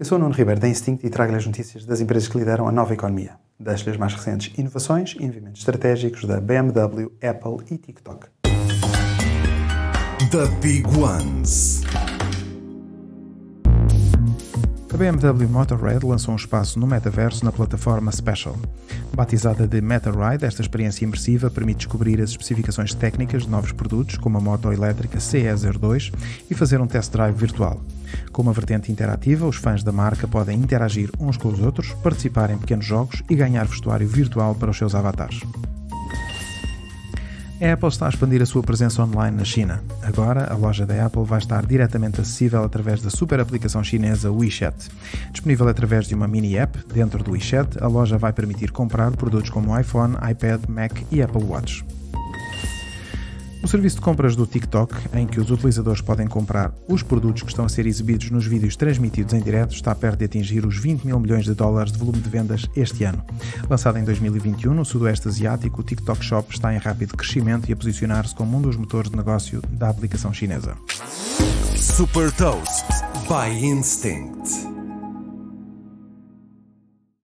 Eu sou o Nuno Ribeiro da Instinct e trago-lhe as notícias das empresas que lideram a nova economia. Deixo-lhe as mais recentes inovações e movimentos estratégicos da BMW, Apple e TikTok. The Big Ones. BMW Motorrad lançou um espaço no metaverso na plataforma Special. Batizada de MetaRide, esta experiência imersiva permite descobrir as especificações técnicas de novos produtos, como a moto elétrica CE02, e fazer um test drive virtual. Com uma vertente interativa, os fãs da marca podem interagir uns com os outros, participar em pequenos jogos e ganhar vestuário virtual para os seus avatares. A Apple está a expandir a sua presença online na China. Agora, a loja da Apple vai estar diretamente acessível através da super aplicação chinesa WeChat. Disponível através de uma mini app dentro do WeChat, a loja vai permitir comprar produtos como iPhone, iPad, Mac e Apple Watch. O serviço de compras do TikTok, em que os utilizadores podem comprar os produtos que estão a ser exibidos nos vídeos transmitidos em direto, está perto de atingir os 20 mil milhões de dólares de volume de vendas este ano. Lançado em 2021 no Sudoeste Asiático, o TikTok Shop está em rápido crescimento e a posicionar-se como um dos motores de negócio da aplicação chinesa. Super Toast by Instinct.